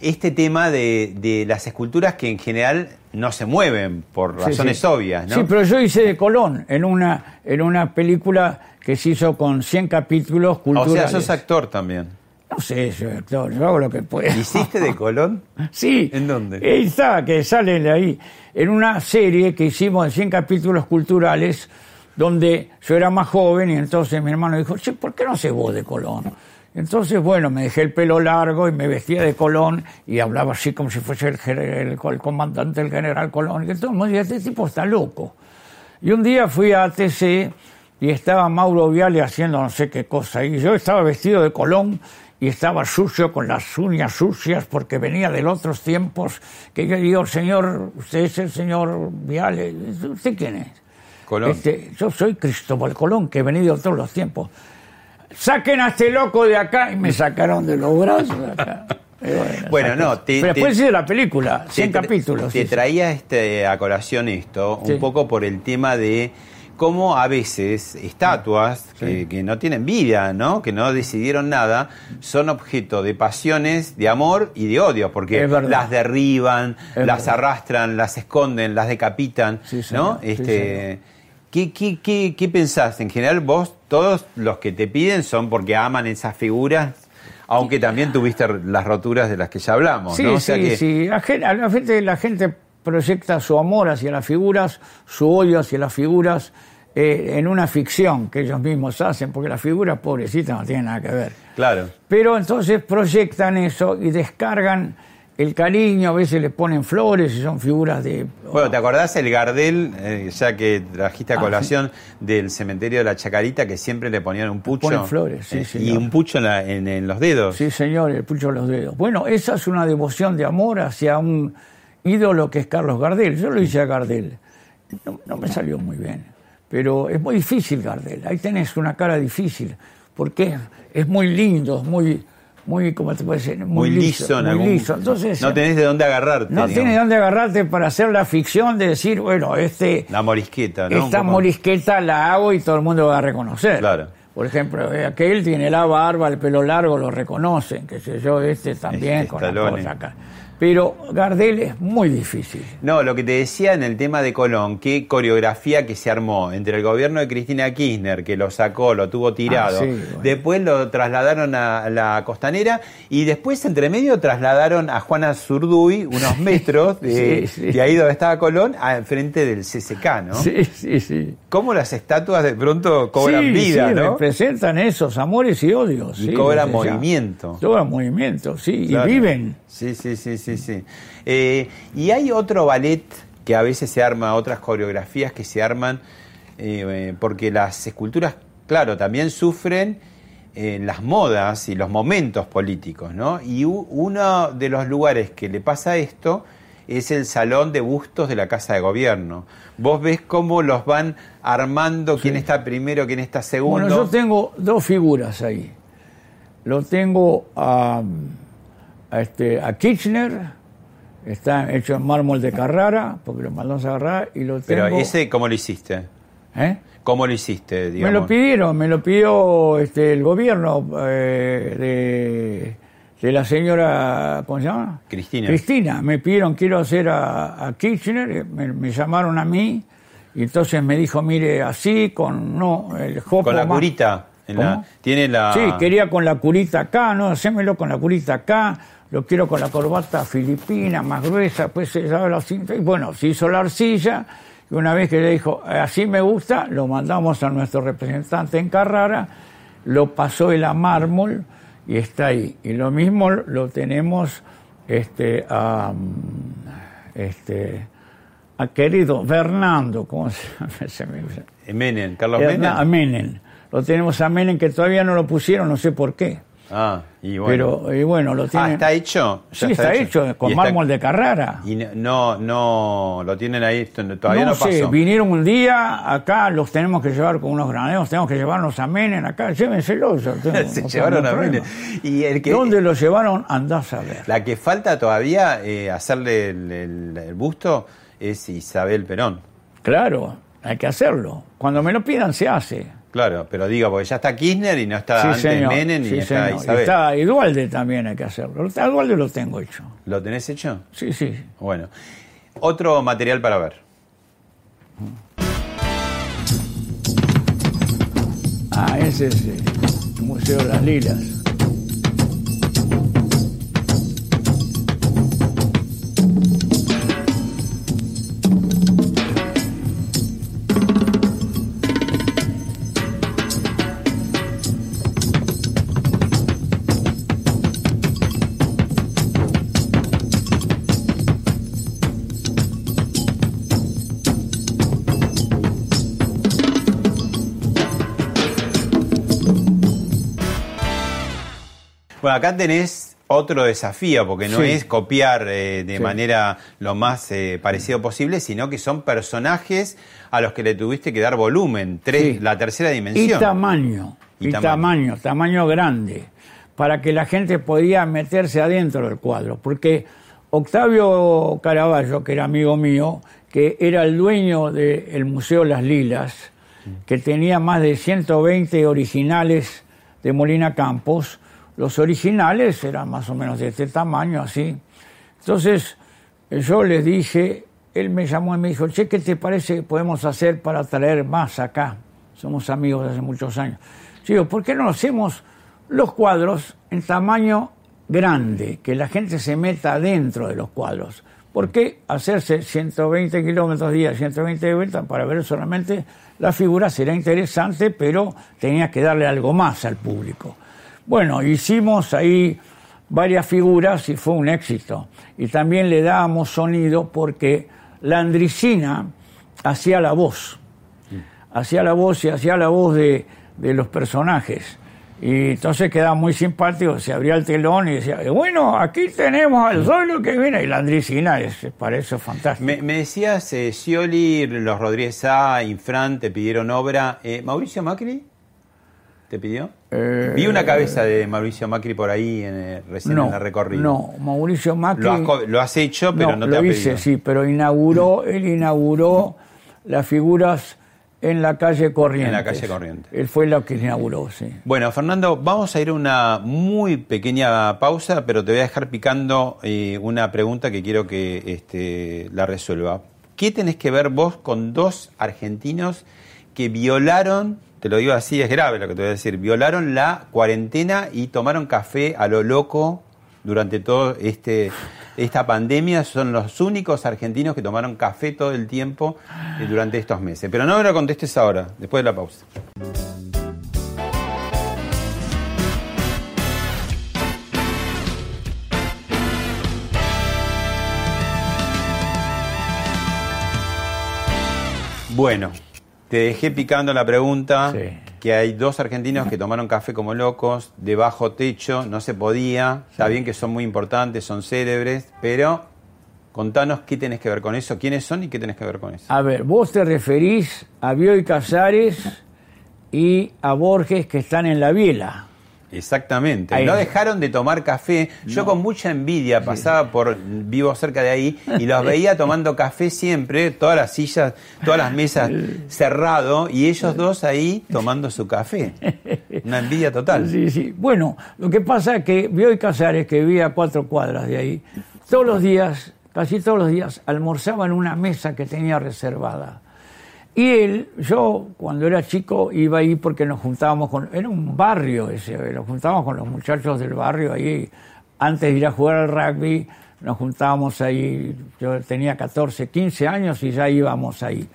Este tema de, de las esculturas que en general no se mueven por razones obvias, ¿no? Sí, pero yo hice de Colón en una, en una película que se hizo con 100 capítulos o culturales. sea, sos actor también. No sé, actor, yo hago lo que puedo. ¿Hiciste de Colón? Sí. ¿En dónde? Ahí está, que sale de ahí. En una serie que hicimos de 100 capítulos culturales, donde yo era más joven y entonces mi hermano dijo, che, ¿por qué no se vos de Colón? Entonces, bueno, me dejé el pelo largo y me vestía de Colón y hablaba así como si fuese el, el- el comandante del general Colón. Y todo el mundo decía, este tipo está loco. Y un día fui a ATC y estaba Mauro Viale haciendo no sé qué cosa. Y yo estaba vestido de Colón y estaba sucio con las uñas sucias porque venía de los otros tiempos que yo digo, señor, usted es el señor Viale, ¿usted quién es? Colón. Este, yo soy Cristóbal Colón, que he venido todos los tiempos. Saquen a este loco de acá y me sacaron de los brazos de acá. Bueno, no, te- Pero te- después hice la película, 100 Te tra- capítulos. Te sí. traía este, a colación esto, Sí. un poco por el tema de cómo a veces estatuas que, que no tienen vida, ¿no? que no decidieron nada, son objeto de pasiones, de amor y de odio, porque las derriban, Es las verdad. arrastran, las esconden, las decapitan. Sí, ¿no? Este, ¿qué, qué, qué, qué pensás? En general, vos, todos los que te piden son porque aman esas figuras. Aunque también tuviste las roturas de las que ya hablamos, Sí, ¿no? O sea sí, que- sí. La gente, la gente proyecta su amor hacia las figuras, su odio hacia las figuras eh, en una ficción que ellos mismos hacen, porque las figuras pobrecitas no tienen nada que ver. Claro. Pero entonces proyectan eso y descargan el cariño, a veces le ponen flores y son figuras de... Bueno, ¿te acordás el Gardel, eh, ya que trajiste a Ah, colación, del cementerio de la Chacarita, que siempre le ponían un pucho? Ponen flores, sí, Eh, Y un pucho en, la- en- en los dedos. Sí, señor, el pucho de los dedos. Bueno, esa es una devoción de amor hacia un ídolo que es Carlos Gardel. Yo lo hice a Gardel. No, no me salió muy bien. Pero es muy difícil Gardel. Ahí tenés una cara difícil. Porque es muy lindo, es muy, muy, ¿cómo te puede decir? Muy liso, en muy algún- liso. Entonces, no tenés de dónde agarrarte. no digamos. tienes dónde agarrarte para hacer la ficción de decir, bueno, este, La morisqueta, ¿no? esta morisqueta la hago y todo el mundo va a reconocer. Claro. Por ejemplo, eh, aquel tiene la barba, el pelo largo, lo reconocen, qué sé yo, este también Este, con la cosa acá. Pero Gardel es muy difícil. No, lo que te decía en el tema de Colón, qué coreografía que se armó entre el gobierno de Cristina Kirchner, que lo sacó, lo tuvo tirado, Ah, sí, bueno. después lo trasladaron a la costanera y después entre medio trasladaron a Juana Zurduy unos metros de, Sí, sí. de ahí donde estaba Colón, a enfrente del CCK, ¿no? Sí, sí, sí. Cómo las estatuas de pronto cobran vida, sí, ¿no? representan esos amores y odios. Y sí, cobran movimiento. Cobran movimiento, sí, Claro. y viven. Sí, sí, sí, sí, sí. Eh, y hay otro ballet que a veces se arma, otras coreografías que se arman, eh, eh, porque las esculturas, claro, también sufren eh, las modas y los momentos políticos, ¿no? Y uno de los lugares que le pasa esto es el salón de bustos de la Casa de Gobierno. Vos ves cómo los van armando, quién está primero, quién está segundo. Bueno, yo tengo dos figuras ahí. Lo tengo a, a, este, a Kirchner, está hecho en mármol de Carrara, porque lo mandamos a agarrar, y lo tengo... Pero ese, ¿cómo lo hiciste? ¿Eh? ¿Cómo lo hiciste, Me digamos? lo pidieron, me lo pidió este, el gobierno eh, de, de la señora, ¿cómo se llama? Cristina. Cristina, me pidieron, quiero hacer a, a Kirchner, eh, me, me llamaron a mí, y entonces me dijo, mire, así, con no, el jopo Con la más- curita. en la- tiene la. Sí, quería con la curita acá, no, hacémelo con la curita acá, lo quiero con la corbata filipina, más gruesa, pues se sabe la cinta. Y bueno, se hizo la arcilla, y una vez que le dijo, "Eh, así me gusta, lo mandamos a nuestro representante en Carrara, lo pasó él a mármol y está ahí. Y lo mismo lo tenemos este, a, este, a querido Fernando, ¿cómo se llama? Se me- Menem, Carlos Herna- a. Menem. Lo tenemos a Menem que todavía no lo pusieron, no sé por qué. Ah, y bueno. Pero y bueno, lo ah, tienen. está hecho. Sí, está, hecho, con Y está- mármol de Carrara. Y no, no, lo tienen ahí, todavía no, no sé, pasó. vinieron un día, acá los tenemos que llevar con unos graneros, tenemos que llevarnos a Menem acá, llévenselos. Se no llevaron a Menem. problema. Y el que, ¿Dónde lo llevaron? Andás a ver. La que falta todavía eh, hacerle el, el- el busto es Isabel Perón. Claro, hay que hacerlo. Cuando me lo pidan, se hace. Claro, pero digo, porque ya está Kirchner y no está Sí, antes señor. Menem sí, está señor. Isabel. Está Edualde también hay que hacerlo. A Edualde lo tengo hecho. ¿Lo tenés hecho? Sí, sí. Bueno. Otro material para ver. Ah, ese es el Museo de las Lilas. Bueno, acá tenés otro desafío, porque no Sí. es copiar eh, de Sí. manera lo más eh, parecido posible, sino que son personajes a los que le tuviste que dar volumen, tres, Sí. la tercera Y dimensión. tamaño, Y y, tamaño. tamaño. tamaño, grande, para que la gente podía meterse adentro del cuadro. Porque Octavio Caraballo, que era amigo mío, que era el dueño del Museo Las Lilas, que tenía más de 120 originales de Molina Campos, los originales eran más o menos de este tamaño, así. Entonces, yo les dije, él me llamó y me dijo, che, ¿qué te parece que podemos hacer para traer más acá? Somos amigos de hace muchos años. Digo, ¿por qué no hacemos los cuadros en tamaño grande, que la gente se meta dentro de los cuadros? ¿Por qué hacerse 120 kilómetros día, 120 de vuelta para ver solamente la figura? Será interesante, pero tenía que darle algo más al público. Bueno, hicimos ahí varias figuras y fue un éxito. Y también le dábamos sonido porque la Andricina hacía la voz. Hacía la voz y hacía la voz de, de los personajes. Y entonces quedaba muy simpático, se abría el telón y decía, bueno, aquí tenemos al solo que viene. Y la Andricina es, para eso es fantástico. Me, me decías, eh, Scioli, los Rodríguez A, Infran, te pidieron obra. Eh, ¿Mauricio Macri te pidió? Eh, Vi una cabeza de Mauricio Macri por ahí en, eh, recién en la recorrida. No, Mauricio Macri. Lo has, co- lo has hecho, pero no, te lo ha hice, pedido. sí, pero inauguró, él inauguró las figuras en la calle Corrientes. En la calle Corrientes. Él fue lo que inauguró, sí. Bueno, Fernando, vamos a ir a una muy pequeña pausa, pero te voy a dejar picando eh, una pregunta que quiero que este, la resuelva. ¿Qué tenés que ver vos con dos argentinos que violaron, te lo digo así, es grave lo que te voy a decir, violaron la cuarentena y tomaron café a lo loco durante todo este esta pandemia? Son los únicos argentinos que tomaron café todo el tiempo eh, durante estos meses. Pero no me lo contestes ahora, después de la pausa. Bueno, te dejé picando la pregunta Sí. que hay dos argentinos que tomaron café como locos, de bajo techo, no se podía. Está bien que son muy importantes, son célebres, pero contanos qué tenés que ver con eso, quiénes son y qué tenés que ver con eso. A ver, vos te referís a Bioy Casares y a Borges que están en la biela. Exactamente. Ahí. No dejaron de tomar café. Yo con mucha envidia pasaba por, vivo cerca de ahí, y los veía tomando café siempre, todas las sillas, todas las mesas cerrado, y ellos dos ahí tomando su café. Una envidia total. Sí, sí. Bueno, lo que pasa es que Bioy Casares, que vivía a cuatro cuadras de ahí, todos los días, casi todos los días, almorzaba en una mesa que tenía reservada. Y él, yo cuando era chico iba ahí porque nos juntábamos con, era un barrio ese, nos juntábamos con los muchachos del barrio ahí, antes de ir a jugar al rugby, nos juntábamos ahí, yo tenía 14, 15 años y ya íbamos ahí.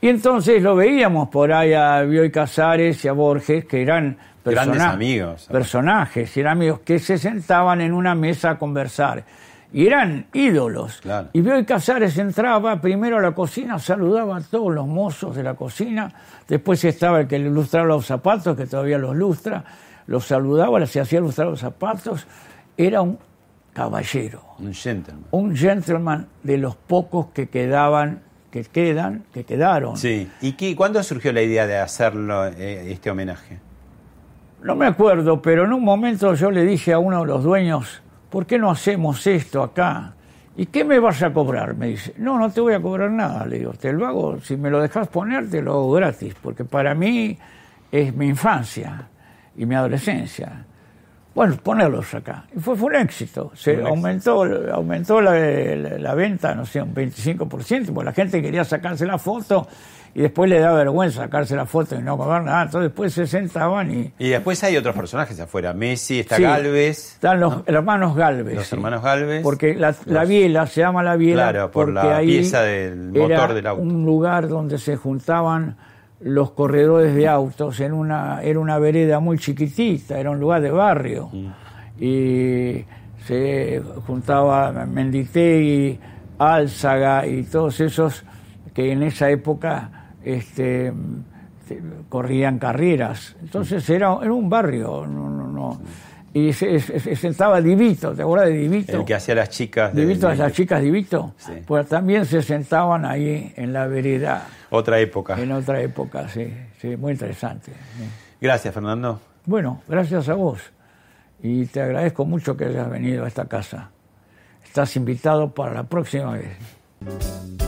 Y entonces lo veíamos por ahí a Bioy Casares y a Borges, que eran Grandes persona- amigos. personajes, eran amigos que se sentaban en una mesa a conversar. Y eran ídolos. Claro. Y Bioy Casares entraba primero a la cocina, saludaba a todos los mozos de la cocina, después estaba el que le lustraba los zapatos, que todavía los lustra, los saludaba, se hacía lustrar los zapatos, era un caballero, Un gentleman. un gentleman de los pocos que quedaban, que quedan, que quedaron. Sí. ¿Y qué, cuándo surgió la idea de hacerlo, eh, este homenaje? No me acuerdo, pero en un momento yo le dije a uno de los dueños, ¿por qué no hacemos esto acá? ¿Y qué me vas a cobrar? Me dice, no, no te voy a cobrar nada. Le digo, te lo hago, si me lo dejas poner, te lo hago gratis, porque para mí es mi infancia y mi adolescencia. Bueno, ponerlos acá. Y fue, fue un éxito. Se Un éxito. aumentó, aumentó la, la- la venta, no sé, un 25%, porque la gente quería sacarse la foto y después le da vergüenza sacarse la foto y no cobrar nada. Entonces después se sentaban y, Y después hay otros personajes afuera. Messi, está Sí. Galvez. Están los hermanos Galvez. Los sí. hermanos Galvez. Porque la, biela se llama la biela Claro, por porque la ahí pieza del motor era del auto. un lugar donde se juntaban los corredores de autos en una era una vereda muy chiquitita, era un lugar de barrio. Mm. Y se juntaba Menditegui, Álzaga y todos esos que en esa época este, te- corrían carreras. Entonces era, era un barrio, no, no, no. Y se, se- se sentaba Divito, ¿te acuerdas de Divito? El que hacía las chicas. de- Divito, las chicas Divito, Sí. pues también se sentaban ahí en la vereda, Otra época. en otra época, sí, sí, muy interesante. Gracias, Fernando. Bueno, gracias a vos y te agradezco mucho que hayas venido a esta casa. Estás invitado para la próxima vez.